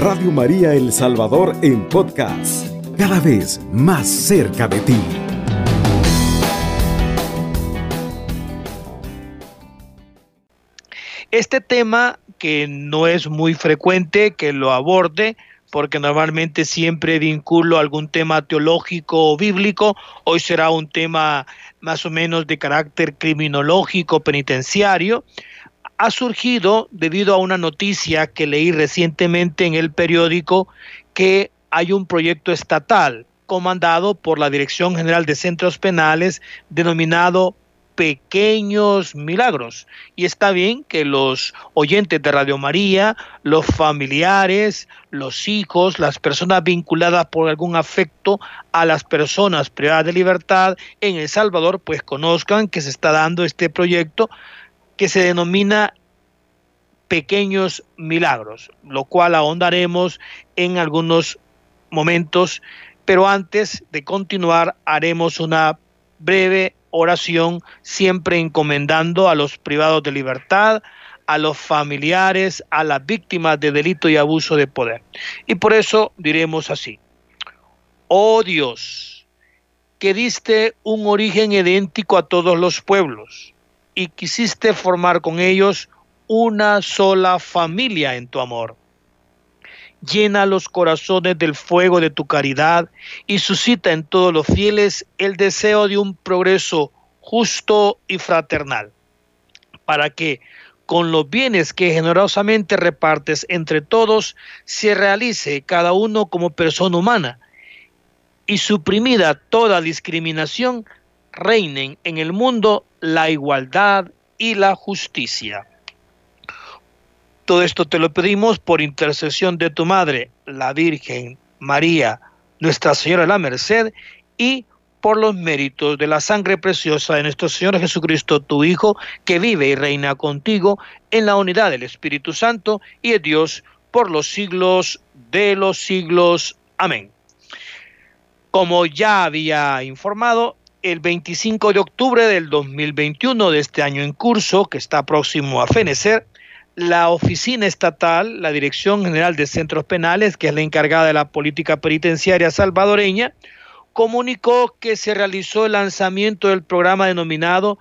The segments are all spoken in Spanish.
Radio María El Salvador en podcast, cada vez más cerca de ti. Este tema que no es muy frecuente que lo aborde, porque normalmente siempre vinculo algún tema teológico o bíblico, hoy será un tema más o menos de carácter criminológico, penitenciario, ha surgido debido a una noticia que leí recientemente en el periódico que hay un proyecto estatal comandado por la Dirección General de Centros Penales denominado pequeños milagros. Y está bien que los oyentes de Radio María, los familiares, los hijos, las personas vinculadas por algún afecto a las personas privadas de libertad en El Salvador, pues conozcan que se está dando este proyecto que se denomina pequeños milagros, lo cual ahondaremos en algunos momentos, pero antes de continuar haremos una breve oración, siempre encomendando a los privados de libertad, a los familiares, a las víctimas de delito y abuso de poder. Y por eso diremos así, oh Dios, que diste un origen idéntico a todos los pueblos y quisiste formar con ellos una sola familia en tu amor. Llena los corazones del fuego de tu caridad y suscita en todos los fieles el deseo de un progreso justo y fraternal, para que con los bienes que generosamente repartes entre todos se realice cada uno como persona humana y suprimida toda discriminación, reinen en el mundo la igualdad y la justicia. Todo esto te lo pedimos por intercesión de tu Madre, la Virgen María, Nuestra Señora de la Merced, y por los méritos de la sangre preciosa de nuestro Señor Jesucristo, tu Hijo, que vive y reina contigo en la unidad del Espíritu Santo y de Dios por los siglos de los siglos. Amén. Como ya había informado, el 25 de octubre del 2021 de este año en curso, que está próximo a fenecer, la oficina estatal, la Dirección General de Centros Penales, que es la encargada de la política penitenciaria salvadoreña, comunicó que se realizó el lanzamiento del programa denominado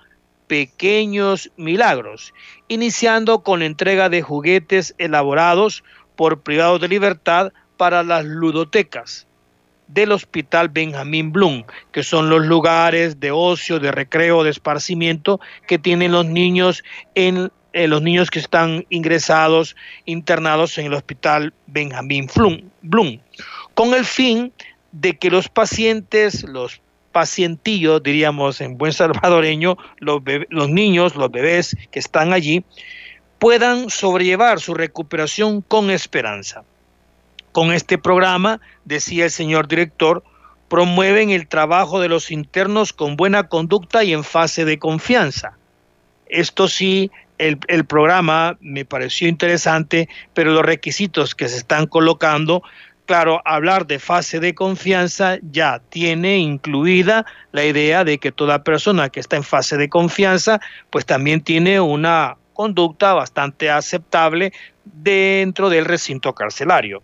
Pequeños Milagros, iniciando con la entrega de juguetes elaborados por privados de libertad para las ludotecas del Hospital Benjamín Blum, que son los lugares de ocio, de recreo, de esparcimiento que tienen los niños en eh, los niños que están ingresados, internados en el hospital Benjamín Blum, con el fin de que los pacientes, los pacientillos, diríamos en buen salvadoreño, los, los niños, los bebés que están allí, puedan sobrellevar su recuperación con esperanza. Con este programa, decía el señor director, promueven el trabajo de los internos con buena conducta y en fase de confianza. Esto sí el, programa me pareció interesante, pero los requisitos que se están colocando, claro, hablar de fase de confianza ya tiene incluida la idea de que toda persona que está en fase de confianza, pues también tiene una conducta bastante aceptable dentro del recinto carcelario,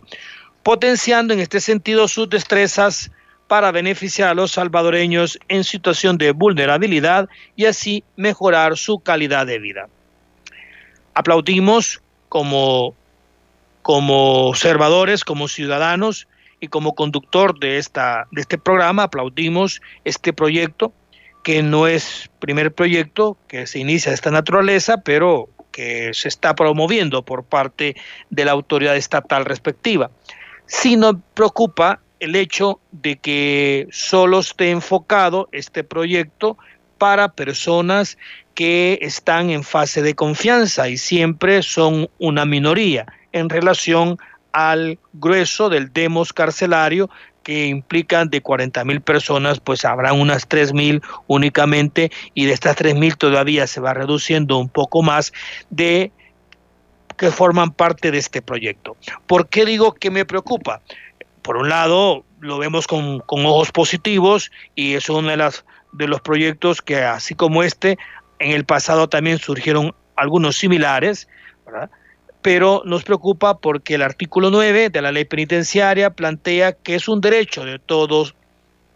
potenciando en este sentido sus destrezas para beneficiar a los salvadoreños en situación de vulnerabilidad y así mejorar su calidad de vida aplaudimos como, como observadores, como ciudadanos y como conductor de, esta, de este programa, aplaudimos este proyecto, que no es primer proyecto que se inicia de esta naturaleza, pero que se está promoviendo por parte de la autoridad estatal respectiva. Si nos preocupa el hecho de que solo esté enfocado este proyecto para personas que están en fase de confianza y siempre son una minoría en relación al grueso del demos carcelario que implican de 40 mil personas, pues habrá unas 3 mil únicamente y de estas 3 mil todavía se va reduciendo un poco más de que forman parte de este proyecto. ¿Por qué digo que me preocupa? Por un lado, lo vemos con, con ojos positivos y es uno de, las, de los proyectos que, así como este, en el pasado también surgieron algunos similares, pero nos preocupa porque el artículo 9 de la ley penitenciaria plantea que es un derecho de todos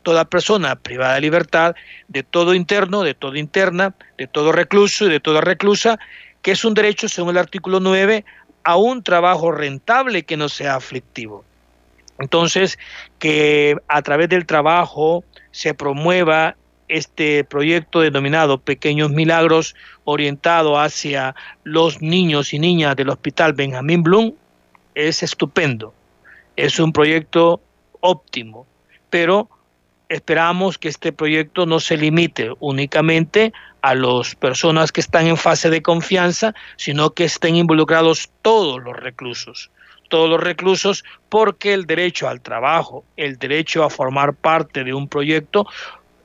toda persona privada de libertad, de todo interno, de toda interna, de todo recluso y de toda reclusa, que es un derecho, según el artículo 9, a un trabajo rentable que no sea aflictivo. Entonces, que a través del trabajo se promueva este proyecto denominado Pequeños Milagros, orientado hacia los niños y niñas del Hospital Benjamín Blum, es estupendo. Es un proyecto óptimo, pero esperamos que este proyecto no se limite únicamente a las personas que están en fase de confianza, sino que estén involucrados todos los reclusos, todos los reclusos, porque el derecho al trabajo, el derecho a formar parte de un proyecto,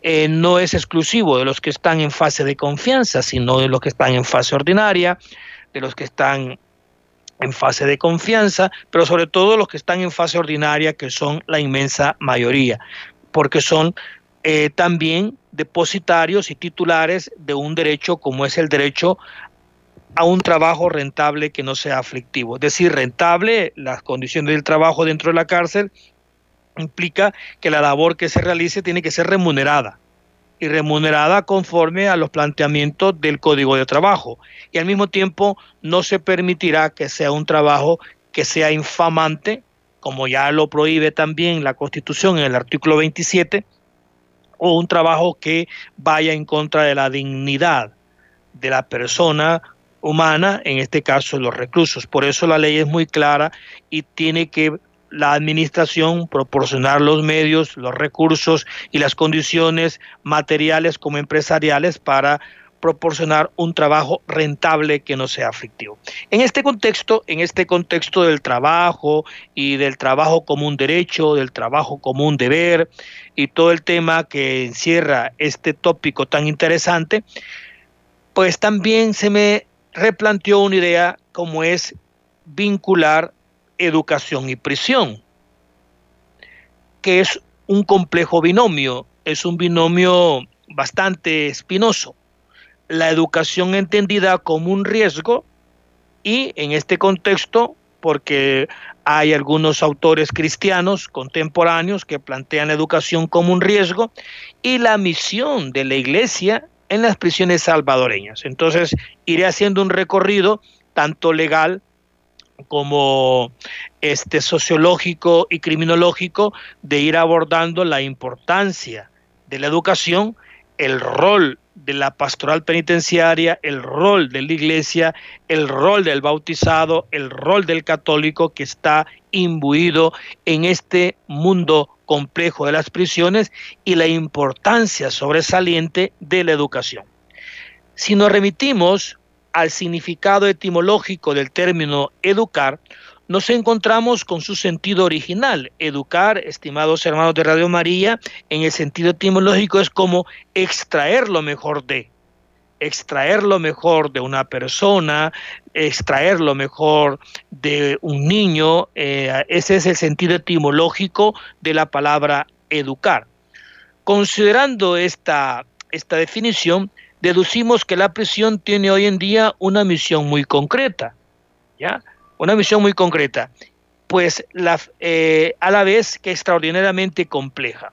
eh, no es exclusivo de los que están en fase de confianza, sino de los que están en fase ordinaria, de los que están en fase de confianza, pero sobre todo los que están en fase ordinaria, que son la inmensa mayoría porque son eh, también depositarios y titulares de un derecho como es el derecho a un trabajo rentable que no sea aflictivo. Es decir, rentable, las condiciones del trabajo dentro de la cárcel implica que la labor que se realice tiene que ser remunerada y remunerada conforme a los planteamientos del Código de Trabajo. Y al mismo tiempo no se permitirá que sea un trabajo que sea infamante como ya lo prohíbe también la Constitución en el artículo 27, o un trabajo que vaya en contra de la dignidad de la persona humana, en este caso los reclusos. Por eso la ley es muy clara y tiene que la administración proporcionar los medios, los recursos y las condiciones materiales como empresariales para proporcionar un trabajo rentable que no sea aflictivo. En este contexto, en este contexto del trabajo y del trabajo como un derecho, del trabajo como un deber y todo el tema que encierra este tópico tan interesante, pues también se me replanteó una idea como es vincular educación y prisión, que es un complejo binomio, es un binomio bastante espinoso la educación entendida como un riesgo y en este contexto, porque hay algunos autores cristianos contemporáneos que plantean la educación como un riesgo y la misión de la iglesia en las prisiones salvadoreñas. Entonces, iré haciendo un recorrido tanto legal como este sociológico y criminológico de ir abordando la importancia de la educación, el rol de la pastoral penitenciaria, el rol de la iglesia, el rol del bautizado, el rol del católico que está imbuido en este mundo complejo de las prisiones y la importancia sobresaliente de la educación. Si nos remitimos al significado etimológico del término educar, nos encontramos con su sentido original. Educar, estimados hermanos de Radio María, en el sentido etimológico es como extraer lo mejor de, extraer lo mejor de una persona, extraer lo mejor de un niño. Eh, ese es el sentido etimológico de la palabra educar. Considerando esta, esta definición, deducimos que la prisión tiene hoy en día una misión muy concreta. ¿Ya? una misión muy concreta, pues eh, a la vez que extraordinariamente compleja,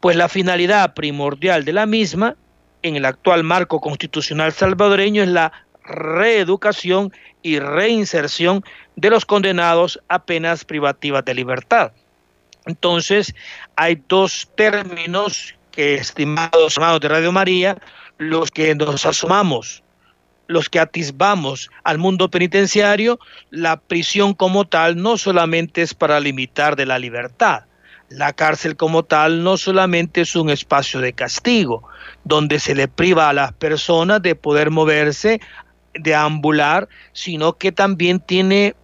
pues la finalidad primordial de la misma en el actual marco constitucional salvadoreño es la reeducación y reinserción de los condenados a penas privativas de libertad. Entonces, hay dos términos que, estimados hermanos de Radio María, los que nos asomamos los que atisbamos al mundo penitenciario, la prisión como tal no solamente es para limitar de la libertad. La cárcel como tal no solamente es un espacio de castigo, donde se le priva a las personas de poder moverse, de ambular, sino que también tiene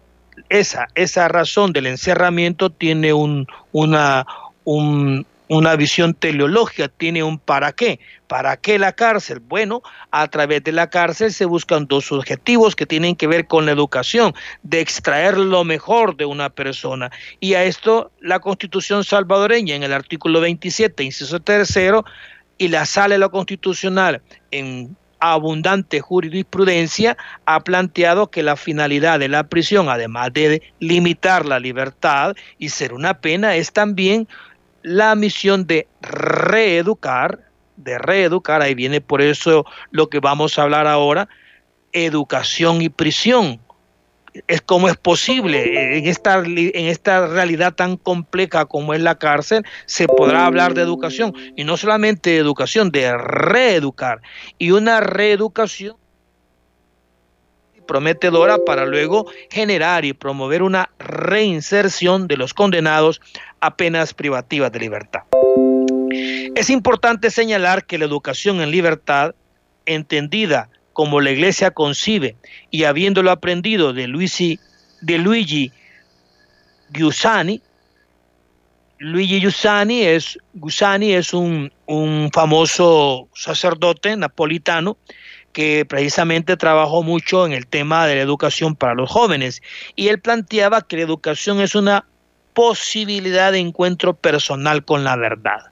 esa, esa razón del encerramiento, tiene un, una, un, una visión teleológica, tiene un para qué. ¿Para qué la cárcel? Bueno, a través de la cárcel se buscan dos objetivos que tienen que ver con la educación, de extraer lo mejor de una persona. Y a esto la constitución salvadoreña en el artículo 27, inciso tercero, y la sala de lo constitucional en abundante jurisprudencia ha planteado que la finalidad de la prisión, además de limitar la libertad y ser una pena, es también la misión de reeducar, de reeducar, ahí viene por eso lo que vamos a hablar ahora, educación y prisión. Es cómo es posible en esta, en esta realidad tan compleja como es la cárcel, se podrá hablar de educación y no solamente de educación, de reeducar. Y una reeducación prometedora para luego generar y promover una reinserción de los condenados a penas privativas de libertad. Es importante señalar que la educación en libertad, entendida como la iglesia concibe y habiéndolo aprendido de, Luigi, de Luigi Giussani, Luigi Giussani es, es un, un famoso sacerdote napolitano que precisamente trabajó mucho en el tema de la educación para los jóvenes y él planteaba que la educación es una posibilidad de encuentro personal con la verdad.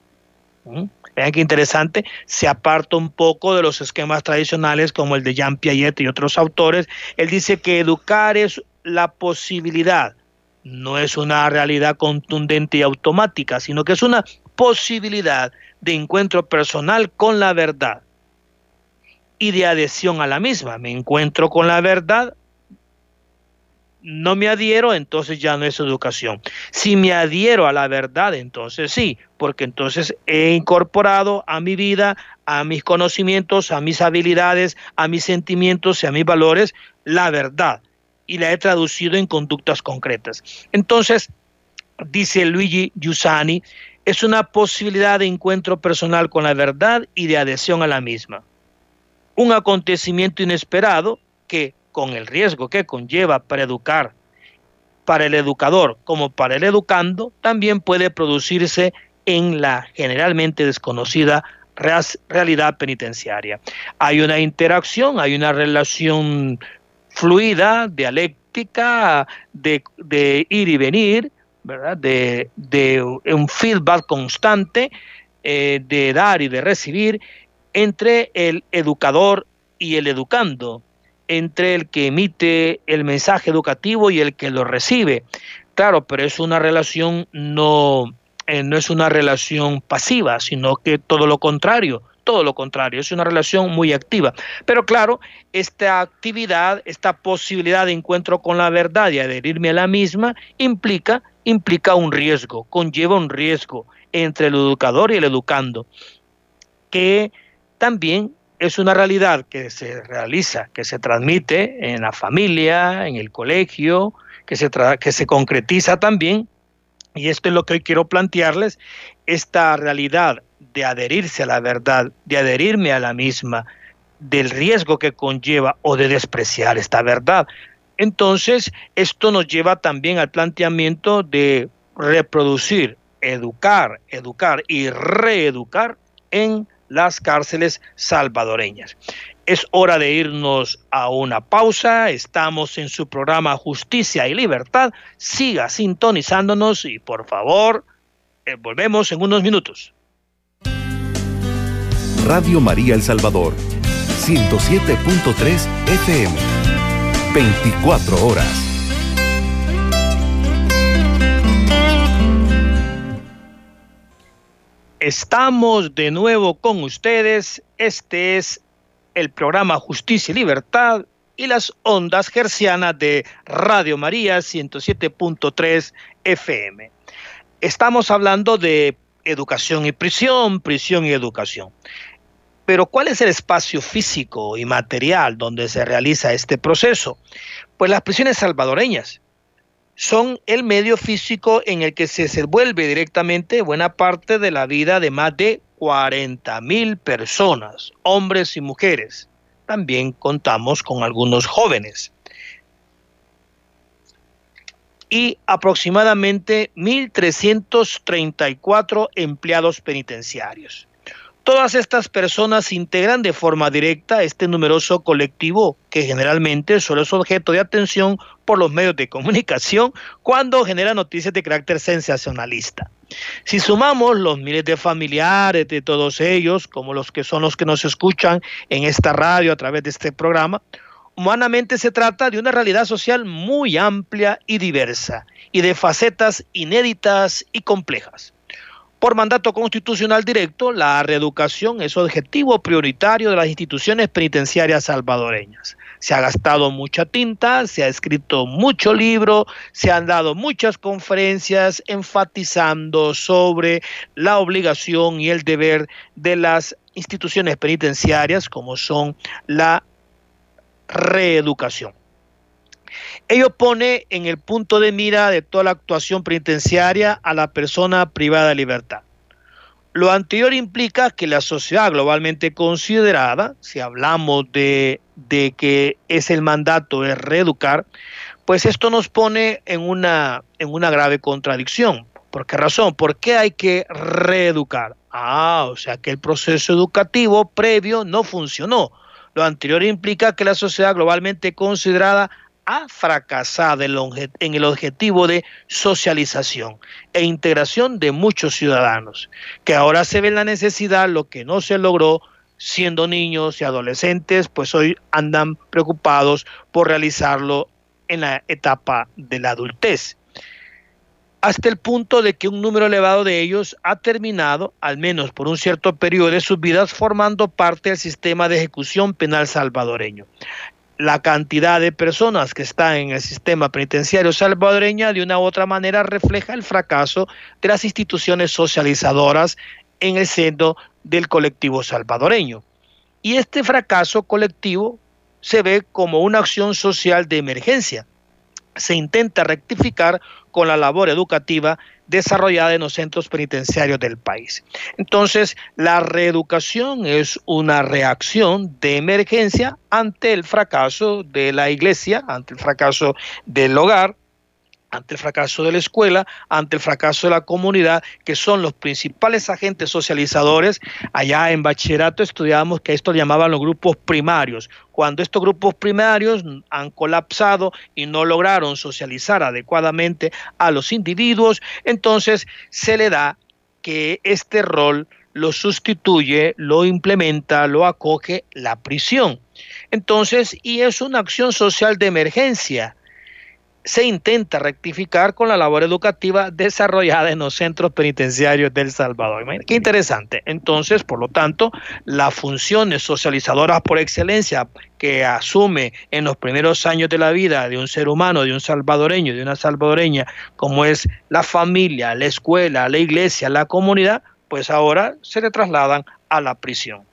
¿Mm? Vean qué interesante, se aparta un poco de los esquemas tradicionales como el de Jean Piaget y otros autores. Él dice que educar es la posibilidad, no es una realidad contundente y automática, sino que es una posibilidad de encuentro personal con la verdad y de adhesión a la misma. Me encuentro con la verdad, no me adhiero, entonces ya no es educación. Si me adhiero a la verdad, entonces sí, porque entonces he incorporado a mi vida, a mis conocimientos, a mis habilidades, a mis sentimientos y a mis valores la verdad y la he traducido en conductas concretas. Entonces, dice Luigi Giussani, es una posibilidad de encuentro personal con la verdad y de adhesión a la misma. Un acontecimiento inesperado que con el riesgo que conlleva para educar, para el educador como para el educando, también puede producirse en la generalmente desconocida realidad penitenciaria. Hay una interacción, hay una relación fluida, dialéctica, de, ir y venir, ¿verdad? De, un feedback constante, eh, de dar y de recibir entre el educador y el educando entre el que emite el mensaje educativo y el que lo recibe. Claro, pero es una relación no, eh, no es una relación pasiva, sino que todo lo contrario, todo lo contrario, es una relación muy activa. Pero claro, esta actividad, esta posibilidad de encuentro con la verdad y adherirme a la misma implica implica un riesgo, conlleva un riesgo entre el educador y el educando, que también es una realidad que se realiza, que se transmite en la familia, en el colegio, que se, que se concretiza también, y esto es lo que hoy quiero plantearles, esta realidad de adherirse a la verdad, de adherirme a la misma, del riesgo que conlleva o de despreciar esta verdad. Entonces, esto nos lleva también al planteamiento de reproducir, educar, educar y reeducar en las cárceles salvadoreñas. Es hora de irnos a una pausa. Estamos en su programa Justicia y Libertad. Siga sintonizándonos y por favor, eh, volvemos en unos minutos. Radio María El Salvador, 107.3 FM, 24 horas. Estamos de nuevo con ustedes. Este es el programa Justicia y Libertad y las ondas gercianas de Radio María 107.3 FM. Estamos hablando de educación y prisión, prisión y educación. Pero ¿cuál es el espacio físico y material donde se realiza este proceso? Pues las prisiones salvadoreñas son el medio físico en el que se desenvuelve directamente buena parte de la vida de más de 40 mil personas, hombres y mujeres. También contamos con algunos jóvenes. Y aproximadamente 1.334 empleados penitenciarios. Todas estas personas integran de forma directa este numeroso colectivo que generalmente solo es objeto de atención por los medios de comunicación cuando genera noticias de carácter sensacionalista. Si sumamos los miles de familiares de todos ellos, como los que son los que nos escuchan en esta radio a través de este programa, humanamente se trata de una realidad social muy amplia y diversa y de facetas inéditas y complejas. Por mandato constitucional directo, la reeducación es objetivo prioritario de las instituciones penitenciarias salvadoreñas. Se ha gastado mucha tinta, se ha escrito mucho libro, se han dado muchas conferencias enfatizando sobre la obligación y el deber de las instituciones penitenciarias como son la reeducación. Ello pone en el punto de mira de toda la actuación penitenciaria a la persona privada de libertad. Lo anterior implica que la sociedad globalmente considerada, si hablamos de, de que es el mandato de reeducar, pues esto nos pone en una, en una grave contradicción. ¿Por qué razón? ¿Por qué hay que reeducar? Ah, o sea que el proceso educativo previo no funcionó. Lo anterior implica que la sociedad globalmente considerada ha fracasado en el objetivo de socialización e integración de muchos ciudadanos, que ahora se ve la necesidad, lo que no se logró siendo niños y adolescentes, pues hoy andan preocupados por realizarlo en la etapa de la adultez. Hasta el punto de que un número elevado de ellos ha terminado, al menos por un cierto periodo de sus vidas, formando parte del sistema de ejecución penal salvadoreño la cantidad de personas que están en el sistema penitenciario salvadoreño de una u otra manera refleja el fracaso de las instituciones socializadoras en el seno del colectivo salvadoreño. Y este fracaso colectivo se ve como una acción social de emergencia. Se intenta rectificar con la labor educativa desarrollada en los centros penitenciarios del país. Entonces, la reeducación es una reacción de emergencia ante el fracaso de la iglesia, ante el fracaso del hogar, ante el fracaso de la escuela, ante el fracaso de la comunidad, que son los principales agentes socializadores. Allá en bachillerato estudiábamos que esto llamaban los grupos primarios. Cuando estos grupos primarios han colapsado y no lograron socializar adecuadamente a los individuos, entonces se le da que este rol lo sustituye, lo implementa, lo acoge la prisión. Entonces, y es una acción social de emergencia se intenta rectificar con la labor educativa desarrollada en los centros penitenciarios del Salvador. Qué interesante. Entonces, por lo tanto, las funciones socializadoras por excelencia que asume en los primeros años de la vida de un ser humano, de un salvadoreño, de una salvadoreña, como es la familia, la escuela, la iglesia, la comunidad, pues ahora se le trasladan a la prisión.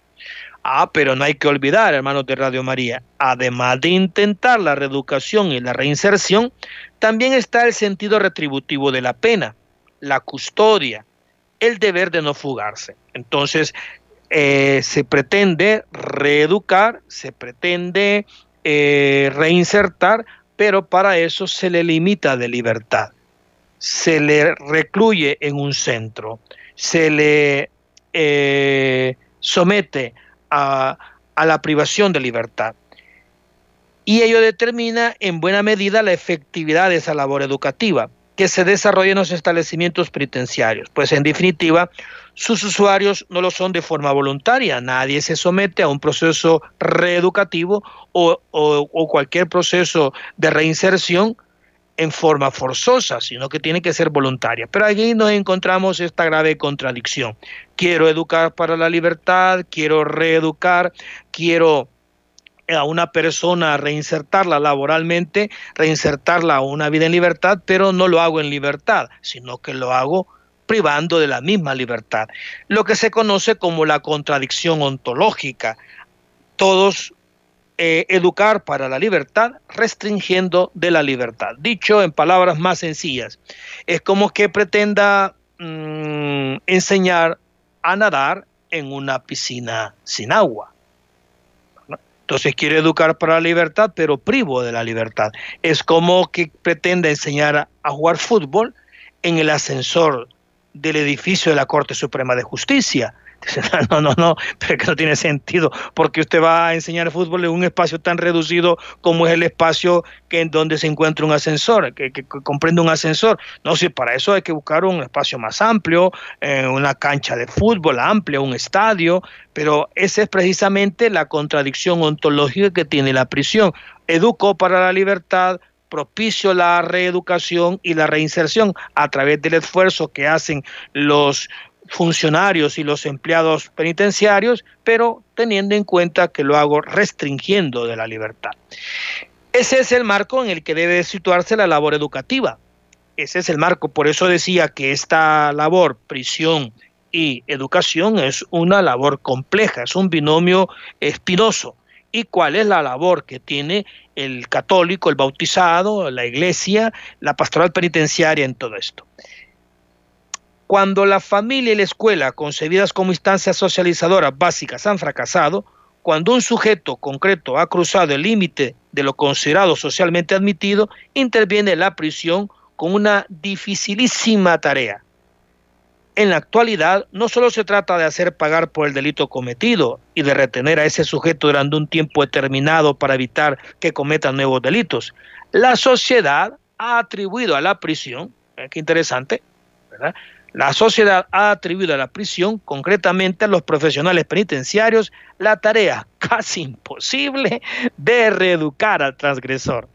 Ah, pero no hay que olvidar, hermanos de Radio María, además de intentar la reeducación y la reinserción, también está el sentido retributivo de la pena, la custodia, el deber de no fugarse. Entonces, eh, se pretende reeducar, se pretende eh, reinsertar, pero para eso se le limita de libertad, se le recluye en un centro, se le eh, somete a, la privación de libertad. Y ello determina en buena medida la efectividad de esa labor educativa que se desarrolla en los establecimientos penitenciarios. Pues en definitiva, sus usuarios no lo son de forma voluntaria, nadie se somete a un proceso reeducativo o, o cualquier proceso de reinserción en forma forzosa, sino que tiene que ser voluntaria. Pero aquí nos encontramos esta grave contradicción. Quiero educar para la libertad, quiero reeducar, quiero a una persona reinsertarla laboralmente, reinsertarla a una vida en libertad, pero no lo hago en libertad, sino que lo hago privando de la misma libertad. Lo que se conoce como la contradicción ontológica. Todos eh, educar para la libertad restringiendo de la libertad. Dicho en palabras más sencillas, es como que pretenda mm, enseñar a nadar en una piscina sin agua. Entonces quiere educar para la libertad, pero privo de la libertad. Es como que pretenda enseñar a jugar fútbol en el ascensor del edificio de la Corte Suprema de Justicia no, no, no, pero que no tiene sentido, porque usted va a enseñar fútbol en un espacio tan reducido como es el espacio que en donde se encuentra un ascensor, que, comprende un ascensor. No, si para eso hay que buscar un espacio más amplio, eh, una cancha de fútbol amplia, un estadio, pero esa es precisamente la contradicción ontológica que tiene la prisión. Educó para la libertad, propicio la reeducación y la reinserción a través del esfuerzo que hacen los funcionarios y los empleados penitenciarios, pero teniendo en cuenta que lo hago restringiendo de la libertad. Ese es el marco en el que debe situarse la labor educativa. Ese es el marco. Por eso decía que esta labor, prisión y educación, es una labor compleja, es un binomio espinoso. ¿Y cuál es la labor que tiene el católico, el bautizado, la iglesia, la pastoral penitenciaria en todo esto? Cuando la familia y la escuela, concebidas como instancias socializadoras básicas, han fracasado, cuando un sujeto concreto ha cruzado el límite de lo considerado socialmente admitido, interviene la prisión con una dificilísima tarea. En la actualidad, no solo se trata de hacer pagar por el delito cometido y de retener a ese sujeto durante un tiempo determinado para evitar que cometa nuevos delitos. La sociedad ha atribuido a la prisión, eh, qué interesante, ¿verdad? La sociedad ha atribuido a la prisión, concretamente a los profesionales penitenciarios, la tarea casi imposible de reeducar al transgresor,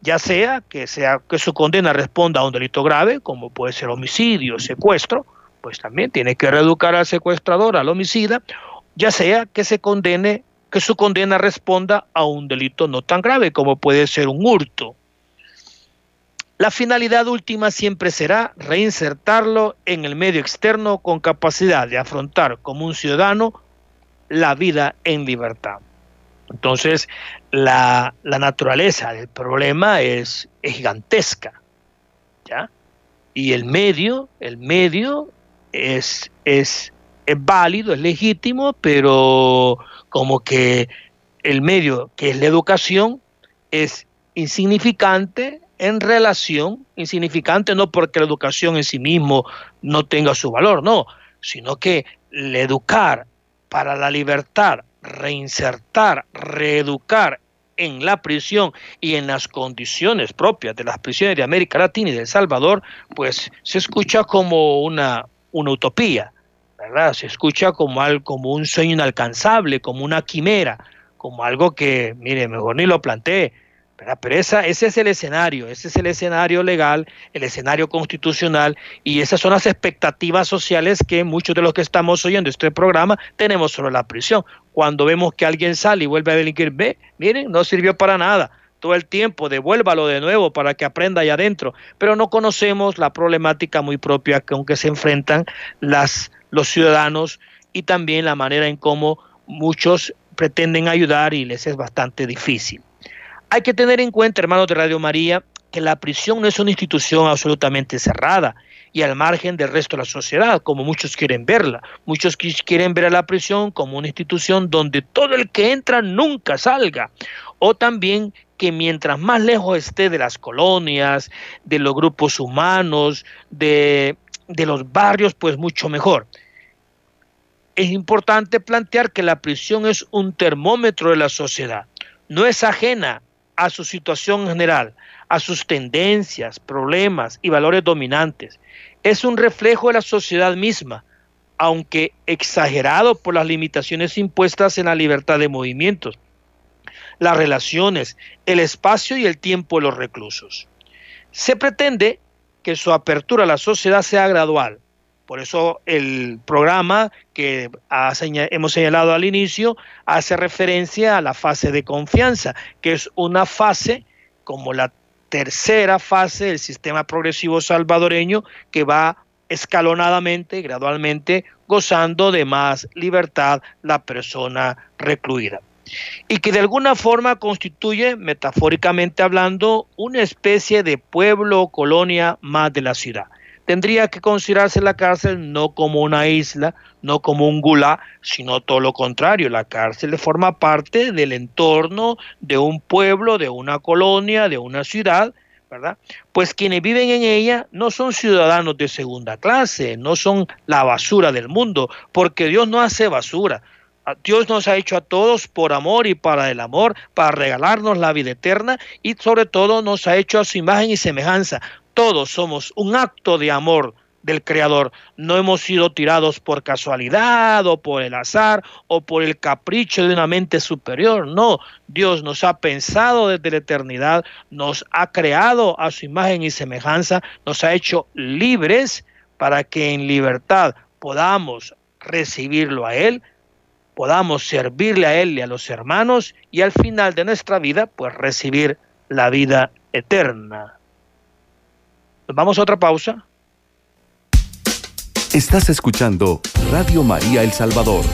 ya sea que, sea que su condena responda a un delito grave, como puede ser homicidio, secuestro, pues también tiene que reeducar al secuestrador, al homicida, ya sea que se condene, que su condena responda a un delito no tan grave, como puede ser un hurto, la finalidad última siempre será reinsertarlo en el medio externo con capacidad de afrontar como un ciudadano la vida en libertad. Entonces, la, naturaleza del problema es, gigantesca. ¿ya? Y el medio, el medio es, es, es válido, es legítimo, pero como que el medio, que es la educación, es insignificante en relación insignificante, no porque la educación en sí mismo no tenga su valor, no, sino que el educar para la libertad, reinsertar, reeducar en la prisión y en las condiciones propias de las prisiones de América Latina y de El Salvador, pues se escucha como una, una utopía, ¿verdad? Se escucha como, algo, como un sueño inalcanzable, como una quimera, como algo que, mire, mejor ni lo planteé, pero ese es el escenario, ese es el escenario legal, el escenario constitucional y esas son las expectativas sociales que muchos de los que estamos oyendo este programa tenemos sobre la prisión. Cuando vemos que alguien sale y vuelve a delinquir, ve, miren, no sirvió para nada todo el tiempo, devuélvalo de nuevo para que aprenda allá adentro, pero no conocemos la problemática muy propia con que se enfrentan las, los ciudadanos y también la manera en cómo muchos pretenden ayudar y les es bastante difícil. Hay que tener en cuenta, hermanos de Radio María, que la prisión no es una institución absolutamente cerrada y al margen del resto de la sociedad, como muchos quieren verla. Muchos quieren ver a la prisión como una institución donde todo el que entra nunca salga. O también que mientras más lejos esté de las colonias, de los grupos humanos, de, los barrios, pues mucho mejor. Es importante plantear que la prisión es un termómetro de la sociedad. No es ajena a su situación general, a sus tendencias, problemas y valores dominantes. Es un reflejo de la sociedad misma, aunque exagerado por las limitaciones impuestas en la libertad de movimientos, las relaciones, el espacio y el tiempo de los reclusos. Se pretende que su apertura a la sociedad sea gradual, por eso el programa que hemos señalado al inicio hace referencia a la fase de confianza, que es una fase como la tercera fase del sistema progresivo salvadoreño que va escalonadamente, gradualmente, gozando de más libertad la persona recluida. Y que de alguna forma constituye, metafóricamente hablando, una especie de pueblo o colonia más de la ciudad tendría que considerarse la cárcel no como una isla, no como un gulá, sino todo lo contrario. La cárcel forma parte del entorno de un pueblo, de una colonia, de una ciudad, ¿verdad? Pues quienes viven en ella no son ciudadanos de segunda clase, no son la basura del mundo, porque Dios no hace basura. Dios nos ha hecho a todos por amor y para el amor, para regalarnos la vida eterna y sobre todo nos ha hecho a su imagen y semejanza. Todos somos un acto de amor del Creador. No hemos sido tirados por casualidad o por el azar o por el capricho de una mente superior. No, Dios nos ha pensado desde la eternidad, nos ha creado a su imagen y semejanza, nos ha hecho libres para que en libertad podamos recibirlo a Él podamos servirle a Él y a los hermanos y al final de nuestra vida, pues recibir la vida eterna. vamos a otra pausa. Estás escuchando Radio María El Salvador,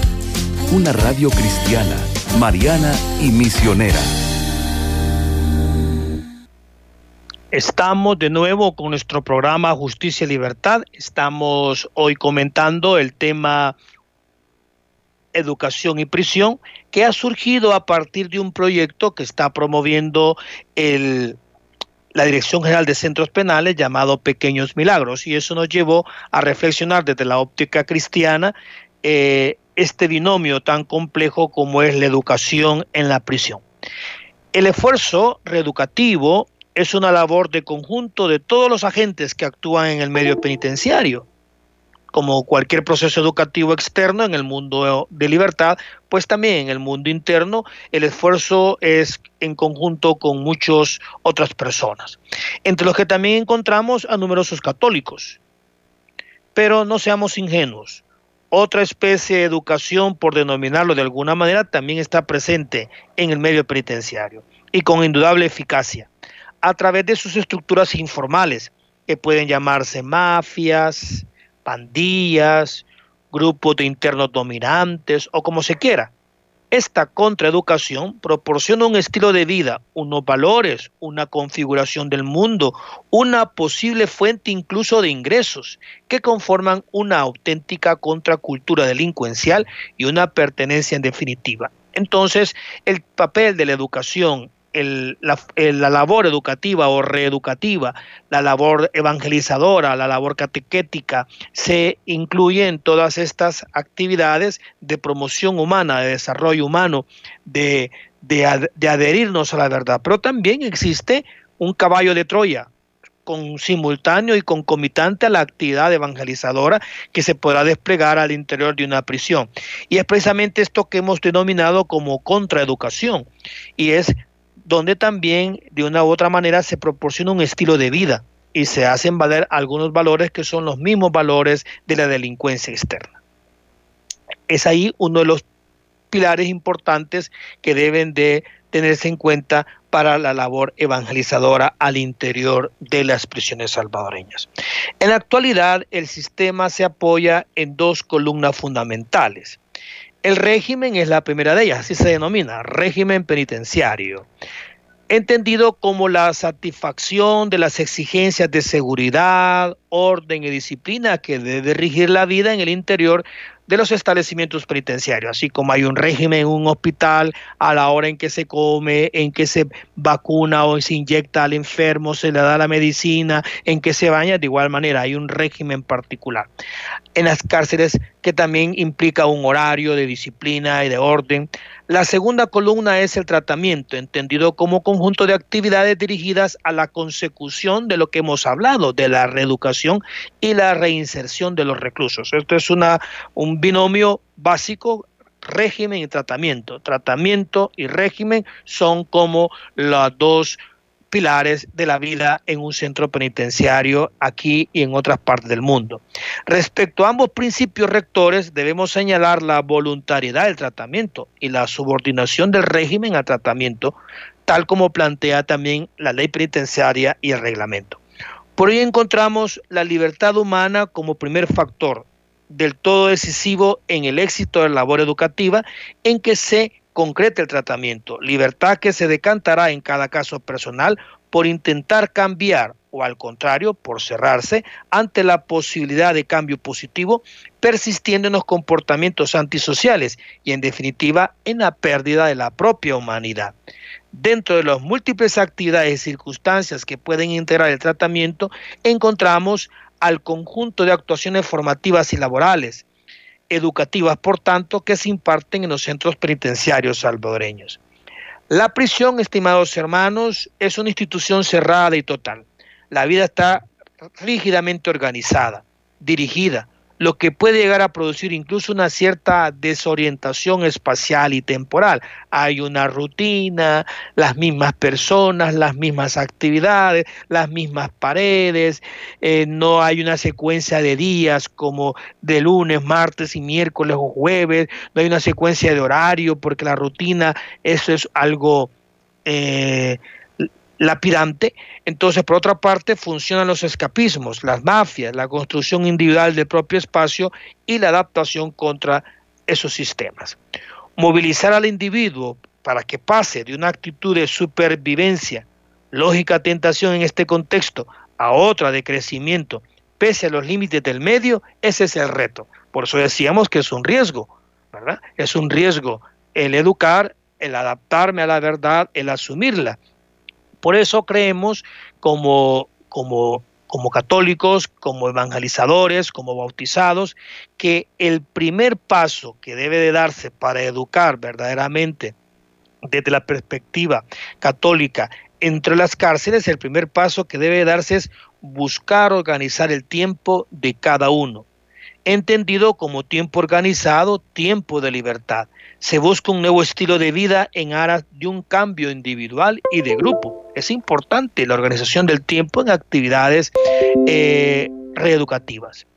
una radio cristiana, mariana y misionera. Estamos de nuevo con nuestro programa Justicia y Libertad. Estamos hoy comentando el tema educación y prisión, que ha surgido a partir de un proyecto que está promoviendo el, la Dirección General de Centros Penales llamado Pequeños Milagros. Y eso nos llevó a reflexionar desde la óptica cristiana eh, este binomio tan complejo como es la educación en la prisión. El esfuerzo reeducativo es una labor de conjunto de todos los agentes que actúan en el medio penitenciario como cualquier proceso educativo externo en el mundo de libertad, pues también en el mundo interno el esfuerzo es en conjunto con muchas otras personas, entre los que también encontramos a numerosos católicos. Pero no seamos ingenuos. Otra especie de educación, por denominarlo de alguna manera, también está presente en el medio penitenciario y con indudable eficacia, a través de sus estructuras informales, que pueden llamarse mafias, pandillas, grupos de internos dominantes o como se quiera. Esta contraeducación proporciona un estilo de vida, unos valores, una configuración del mundo, una posible fuente incluso de ingresos que conforman una auténtica contracultura delincuencial y una pertenencia en definitiva. Entonces, el papel de la educación la, la, labor educativa o reeducativa, la labor evangelizadora, la labor catequética, se incluye en todas estas actividades de promoción humana, de desarrollo humano, de, de, de adherirnos a la verdad. Pero también existe un caballo de Troya, con simultáneo y concomitante a la actividad evangelizadora que se podrá desplegar al interior de una prisión. Y es precisamente esto que hemos denominado como contraeducación, y es donde también de una u otra manera se proporciona un estilo de vida y se hacen valer algunos valores que son los mismos valores de la delincuencia externa. Es ahí uno de los pilares importantes que deben de tenerse en cuenta para la labor evangelizadora al interior de las prisiones salvadoreñas. En la actualidad, el sistema se apoya en dos columnas fundamentales. El régimen es la primera de ellas, así se denomina, régimen penitenciario, entendido como la satisfacción de las exigencias de seguridad, orden y disciplina que debe regir la vida en el interior de los establecimientos penitenciarios, así como hay un régimen en un hospital a la hora en que se come, en que se vacuna o se inyecta al enfermo, se le da la medicina, en que se baña, de igual manera hay un régimen particular. En las cárceles que también implica un horario de disciplina y de orden. La segunda columna es el tratamiento, entendido como conjunto de actividades dirigidas a la consecución de lo que hemos hablado, de la reeducación y la reinserción de los reclusos. Esto es un binomio básico régimen y tratamiento. Tratamiento y régimen son como las dos pilares de la vida en un centro penitenciario aquí y en otras partes del mundo. Respecto a ambos principios rectores, debemos señalar la voluntariedad del tratamiento y la subordinación del régimen al tratamiento, tal como plantea también la ley penitenciaria y el reglamento. Por ello encontramos la libertad humana como primer factor del todo decisivo en el éxito de la labor educativa en que se concrete el tratamiento, libertad que se decantará en cada caso personal por intentar cambiar o al contrario, por cerrarse ante la posibilidad de cambio positivo, persistiendo en los comportamientos antisociales y en definitiva en la pérdida de la propia humanidad. Dentro de las múltiples actividades y circunstancias que pueden integrar el tratamiento, encontramos al conjunto de actuaciones formativas y laborales, educativas, por tanto, que se imparten en los centros penitenciarios salvadoreños. La prisión, estimados hermanos, es una institución cerrada y total. La vida está rígidamente organizada, dirigida, lo que puede llegar a producir incluso una cierta desorientación espacial y temporal. Hay una rutina, las mismas personas, las mismas actividades, las mismas paredes, eh, no hay una secuencia de días como de lunes, martes y miércoles o jueves, no hay una secuencia de horario porque la rutina, eso es algo... Eh, lapidante. Entonces, por otra parte, funcionan los escapismos, las mafias, la construcción individual del propio espacio y la adaptación contra esos sistemas. Movilizar al individuo para que pase de una actitud de supervivencia, lógica tentación en este contexto, a otra de crecimiento, pese a los límites del medio, ese es el reto. Por eso decíamos que es un riesgo, ¿verdad? Es un riesgo el educar, el adaptarme a la verdad, el asumirla por eso creemos como, como, como católicos, como evangelizadores, como bautizados, que el primer paso que debe de darse para educar verdaderamente desde la perspectiva católica entre las cárceles, el primer paso que debe darse es buscar organizar el tiempo de cada uno, entendido como tiempo organizado, tiempo de libertad. Se busca un nuevo estilo de vida en aras de un cambio individual y de grupo. Es importante la organización del tiempo en actividades eh, reeducativas.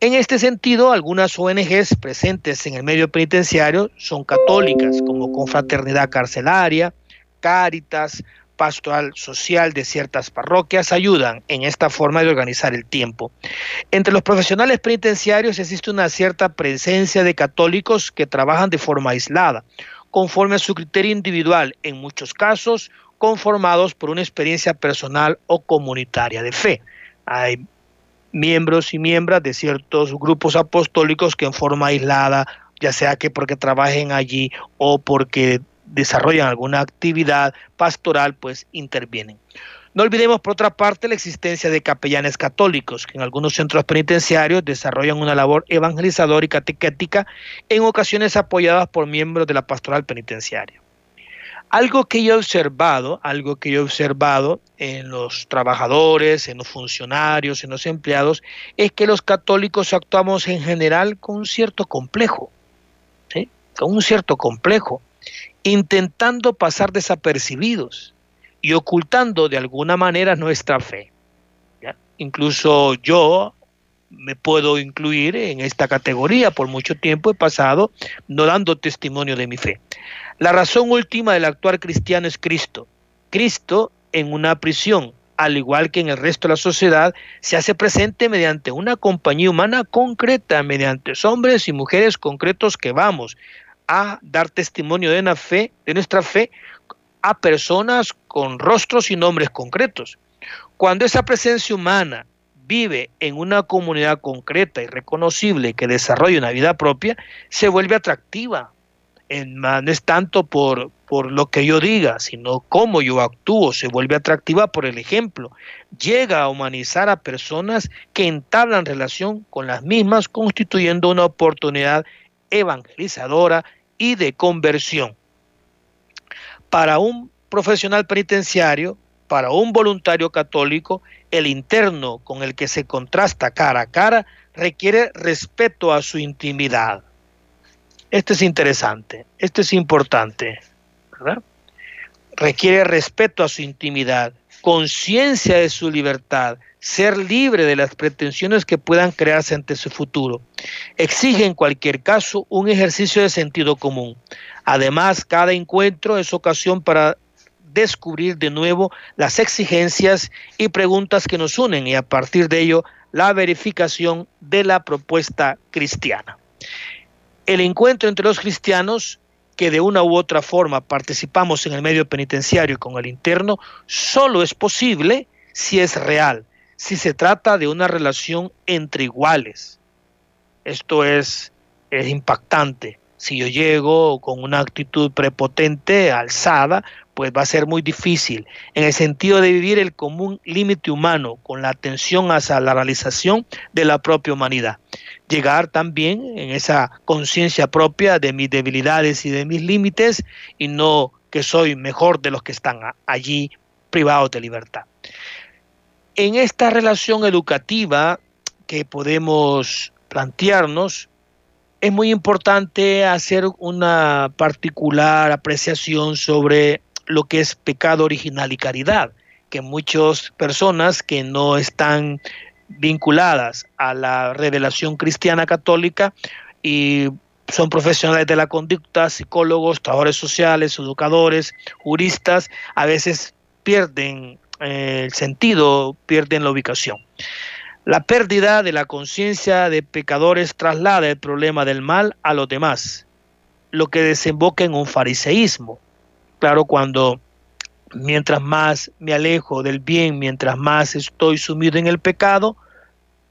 En este sentido, algunas ONGs presentes en el medio penitenciario son católicas, como Confraternidad Carcelaria, Cáritas, Pastoral Social de ciertas parroquias ayudan en esta forma de organizar el tiempo. Entre los profesionales penitenciarios existe una cierta presencia de católicos que trabajan de forma aislada, conforme a su criterio individual, en muchos casos conformados por una experiencia personal o comunitaria de fe. Hay miembros y miembros de ciertos grupos apostólicos que en forma aislada, ya sea que porque trabajen allí o porque desarrollan alguna actividad pastoral, pues intervienen. No olvidemos, por otra parte, la existencia de capellanes católicos, que en algunos centros penitenciarios desarrollan una labor evangelizadora y catequética, en ocasiones apoyadas por miembros de la pastoral penitenciaria. Algo que yo he observado, algo que yo he observado en los trabajadores, en los funcionarios, en los empleados, es que los católicos actuamos en general con un cierto complejo, con un cierto complejo, intentando pasar desapercibidos y ocultando de alguna manera nuestra fe. Incluso yo me puedo incluir en esta categoría. Por mucho tiempo he pasado no dando testimonio de mi fe. La razón última del actuar cristiano es Cristo. Cristo en una prisión, al igual que en el resto de la sociedad, se hace presente mediante una compañía humana concreta, mediante hombres y mujeres concretos que vamos a dar testimonio de, nuestra fe a personas con rostros y nombres concretos. Cuando esa presencia humana vive en una comunidad concreta y reconocible que desarrolla una vida propia, se vuelve atractiva, no es tanto por, por lo que yo diga, sino cómo yo actúo, se vuelve atractiva por el ejemplo. Llega a humanizar a personas que entablan relación con las mismas, constituyendo una oportunidad evangelizadora y de conversión. Para un profesional penitenciario, para un voluntario católico, el interno con el que se contrasta cara a cara requiere respeto a su intimidad este es interesante, esto es importante. Requiere respeto a su intimidad, conciencia de su libertad, ser libre de las pretensiones que puedan crearse ante su futuro. Exige en cualquier caso un ejercicio de sentido común. Además, cada encuentro es ocasión para descubrir de nuevo las exigencias y preguntas que nos unen y a partir de ello la verificación de la propuesta cristiana el encuentro entre los cristianos que de una u otra forma participamos en el medio penitenciario con el interno, solo es posible si es real, si se trata de una relación entre iguales. Esto es, es impactante. Si yo llego con una actitud prepotente, alzada, pues va a ser muy difícil en el sentido de vivir el común límite humano con la atención hacia la realización de la propia humanidad. Llegar también en esa conciencia propia de mis debilidades y de mis límites y no que soy mejor de los que están allí privados de libertad. En esta relación educativa que podemos plantearnos, es muy importante hacer una particular apreciación sobre lo que es pecado original y caridad, que muchas personas que no están vinculadas a la revelación cristiana católica y son profesionales de la conducta, psicólogos, trabajadores sociales, educadores, juristas, a veces pierden el sentido, pierden la ubicación. La pérdida de la conciencia de pecadores traslada el problema del mal a los demás, lo que desemboca en un fariseísmo, Claro, cuando mientras más me alejo del bien, mientras más estoy sumido en el pecado,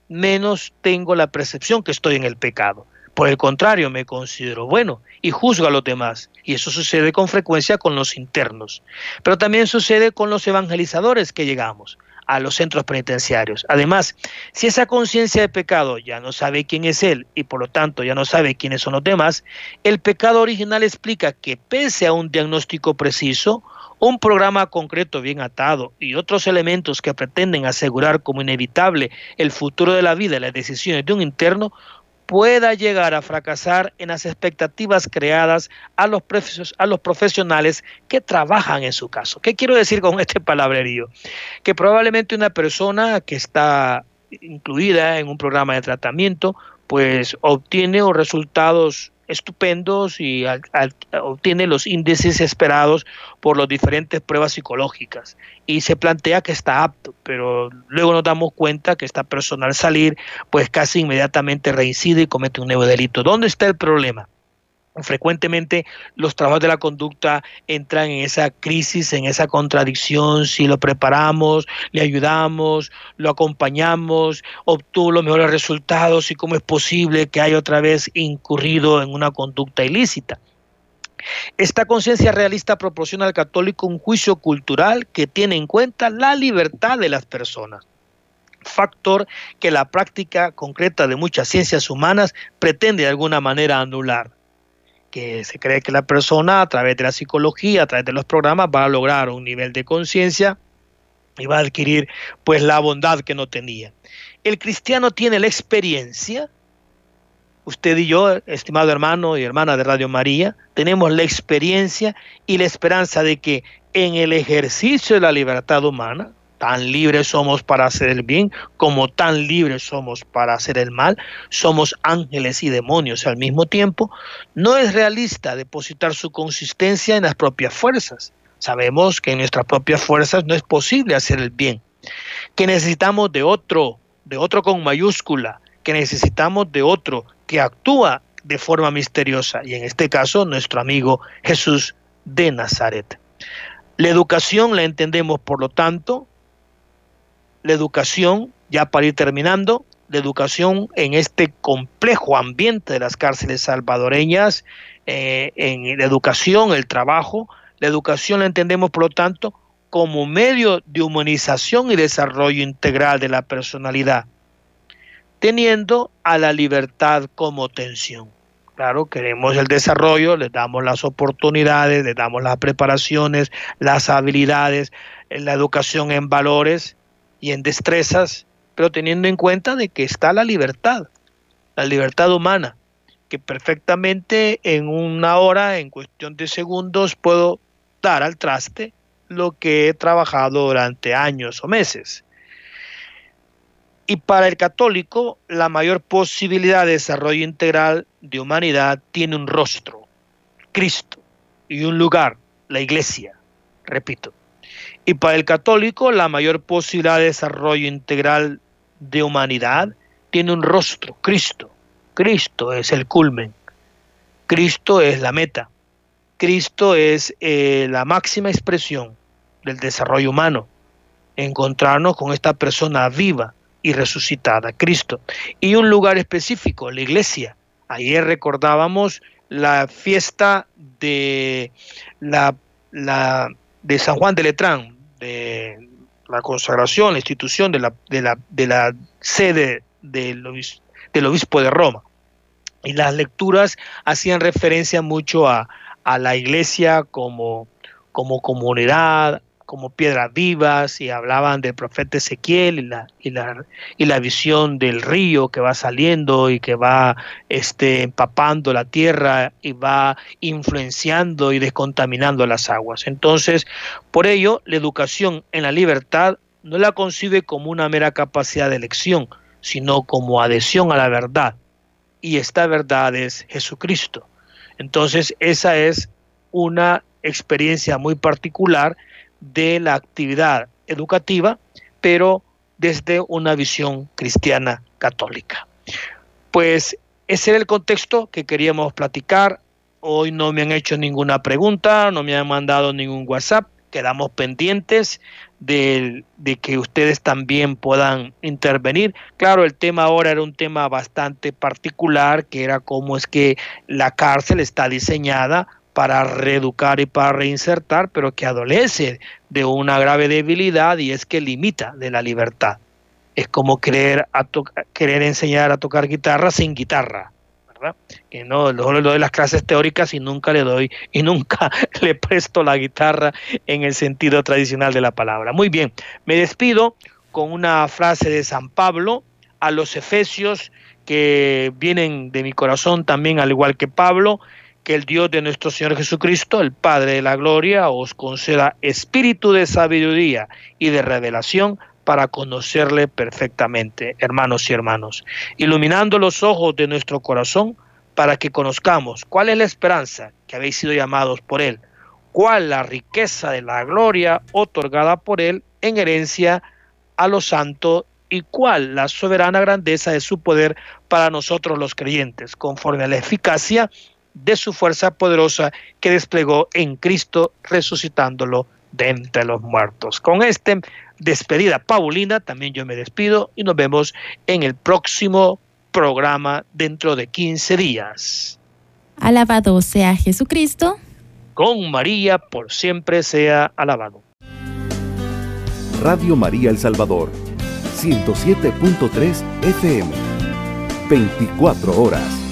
menos tengo la percepción que estoy en el pecado. Por el contrario, me considero bueno y juzgo a los demás. Y eso sucede con frecuencia con los internos. Pero también sucede con los evangelizadores que llegamos a los centros penitenciarios. Además, si esa conciencia de pecado ya no sabe quién es él y por lo tanto ya no sabe quiénes son los demás, el pecado original explica que pese a un diagnóstico preciso, un programa concreto bien atado y otros elementos que pretenden asegurar como inevitable el futuro de la vida y las decisiones de un interno, pueda llegar a fracasar en las expectativas creadas a los, a los profesionales que trabajan en su caso. ¿Qué quiero decir con este palabrerío? Que probablemente una persona que está incluida en un programa de tratamiento, pues obtiene resultados estupendos y obtiene los índices esperados por las diferentes pruebas psicológicas y se plantea que está apto, pero luego nos damos cuenta que esta persona al salir pues casi inmediatamente reincide y comete un nuevo delito. ¿Dónde está el problema? Frecuentemente los trabajos de la conducta entran en esa crisis, en esa contradicción, si lo preparamos, le ayudamos, lo acompañamos, obtuvo los mejores resultados y cómo es posible que haya otra vez incurrido en una conducta ilícita. Esta conciencia realista proporciona al católico un juicio cultural que tiene en cuenta la libertad de las personas factor que la práctica concreta de muchas ciencias humanas pretende de alguna manera anular que se cree que la persona a través de la psicología, a través de los programas, va a lograr un nivel de conciencia y va a adquirir pues la bondad que no tenía. El cristiano tiene la experiencia, usted y yo, estimado hermano y hermana de Radio María, tenemos la experiencia y la esperanza de que en el ejercicio de la libertad humana, Tan libres somos para hacer el bien como tan libres somos para hacer el mal. Somos ángeles y demonios al mismo tiempo. No es realista depositar su consistencia en las propias fuerzas. Sabemos que en nuestras propias fuerzas no es posible hacer el bien. Que necesitamos de otro, de otro con mayúscula, que necesitamos de otro que actúa de forma misteriosa. Y en este caso, nuestro amigo Jesús de Nazaret. La educación la entendemos, por lo tanto, la educación, ya para ir terminando, la educación en este complejo ambiente de las cárceles salvadoreñas, eh, en la educación, el trabajo, la educación la entendemos, por lo tanto, como medio de humanización y desarrollo integral de la personalidad, teniendo a la libertad como tensión. Claro, queremos el desarrollo, le damos las oportunidades, le damos las preparaciones, las habilidades, la educación en valores, y en destrezas, pero teniendo en cuenta de que está la libertad, la libertad humana, que perfectamente en una hora, en cuestión de segundos, puedo dar al traste lo que he trabajado durante años o meses. Y para el católico, la mayor posibilidad de desarrollo integral de humanidad tiene un rostro, Cristo, y un lugar, la iglesia, repito. Y para el católico, la mayor posibilidad de desarrollo integral de humanidad tiene un rostro, Cristo. Cristo es el culmen. Cristo es la meta. Cristo es eh, la máxima expresión del desarrollo humano. encontrarnos con esta persona viva y resucitada, Cristo. Y un lugar específico, la iglesia. Ayer recordábamos la fiesta de, la, la, de San Juan de Letrán, de la consagración, la institución de la, de la, de la sede del obispo, de Roma. Y las lecturas hacían referencia mucho a, a la iglesia como, como comunidad, como piedras vivas y hablaban del profeta Ezequiel y la, y la, y la visión del río que va saliendo y que va este, empapando la tierra y va influenciando y descontaminando las aguas. Entonces, por ello, la educación en la libertad no la concibe como una mera capacidad de elección, sino como adhesión a la verdad. Y esta verdad es Jesucristo. Entonces, esa es una experiencia muy particular de la actividad educativa, pero desde una visión cristiana católica. Pues ese era el contexto que queríamos platicar. Hoy no me han hecho ninguna pregunta, no me han mandado ningún WhatsApp. Quedamos pendientes de, de, que ustedes también puedan intervenir. Claro, el tema ahora era un tema bastante particular, que era cómo es que la cárcel está diseñada para reeducar y para reinsertar, pero que adolece de una grave debilidad y es que limita de la libertad. Es como querer, querer enseñar a tocar guitarra sin guitarra. ¿verdad? Que no, luego le doy las clases teóricas y nunca le doy y nunca le presto la guitarra en el sentido tradicional de la palabra. Muy bien, me despido con una frase de San Pablo a los efesios que vienen de mi corazón también, al igual que Pablo, que el Dios de nuestro Señor Jesucristo, el Padre de la Gloria, os conceda espíritu de sabiduría y de revelación para conocerle perfectamente, hermanos y hermanos, iluminando los ojos de nuestro corazón para que conozcamos cuál es la esperanza que habéis sido llamados por Él, cuál la riqueza de la gloria otorgada por Él en herencia a los santos y cuál la soberana grandeza de su poder para nosotros los creyentes, conforme a la eficacia de su fuerza poderosa que desplegó en Cristo resucitándolo de entre los muertos. Con este despedida Paulina, también yo me despido y nos vemos en el próximo programa dentro de 15 días. Alabado sea Jesucristo. Con María por siempre sea alabado. Radio María El Salvador, 107.3 FM, 24 horas.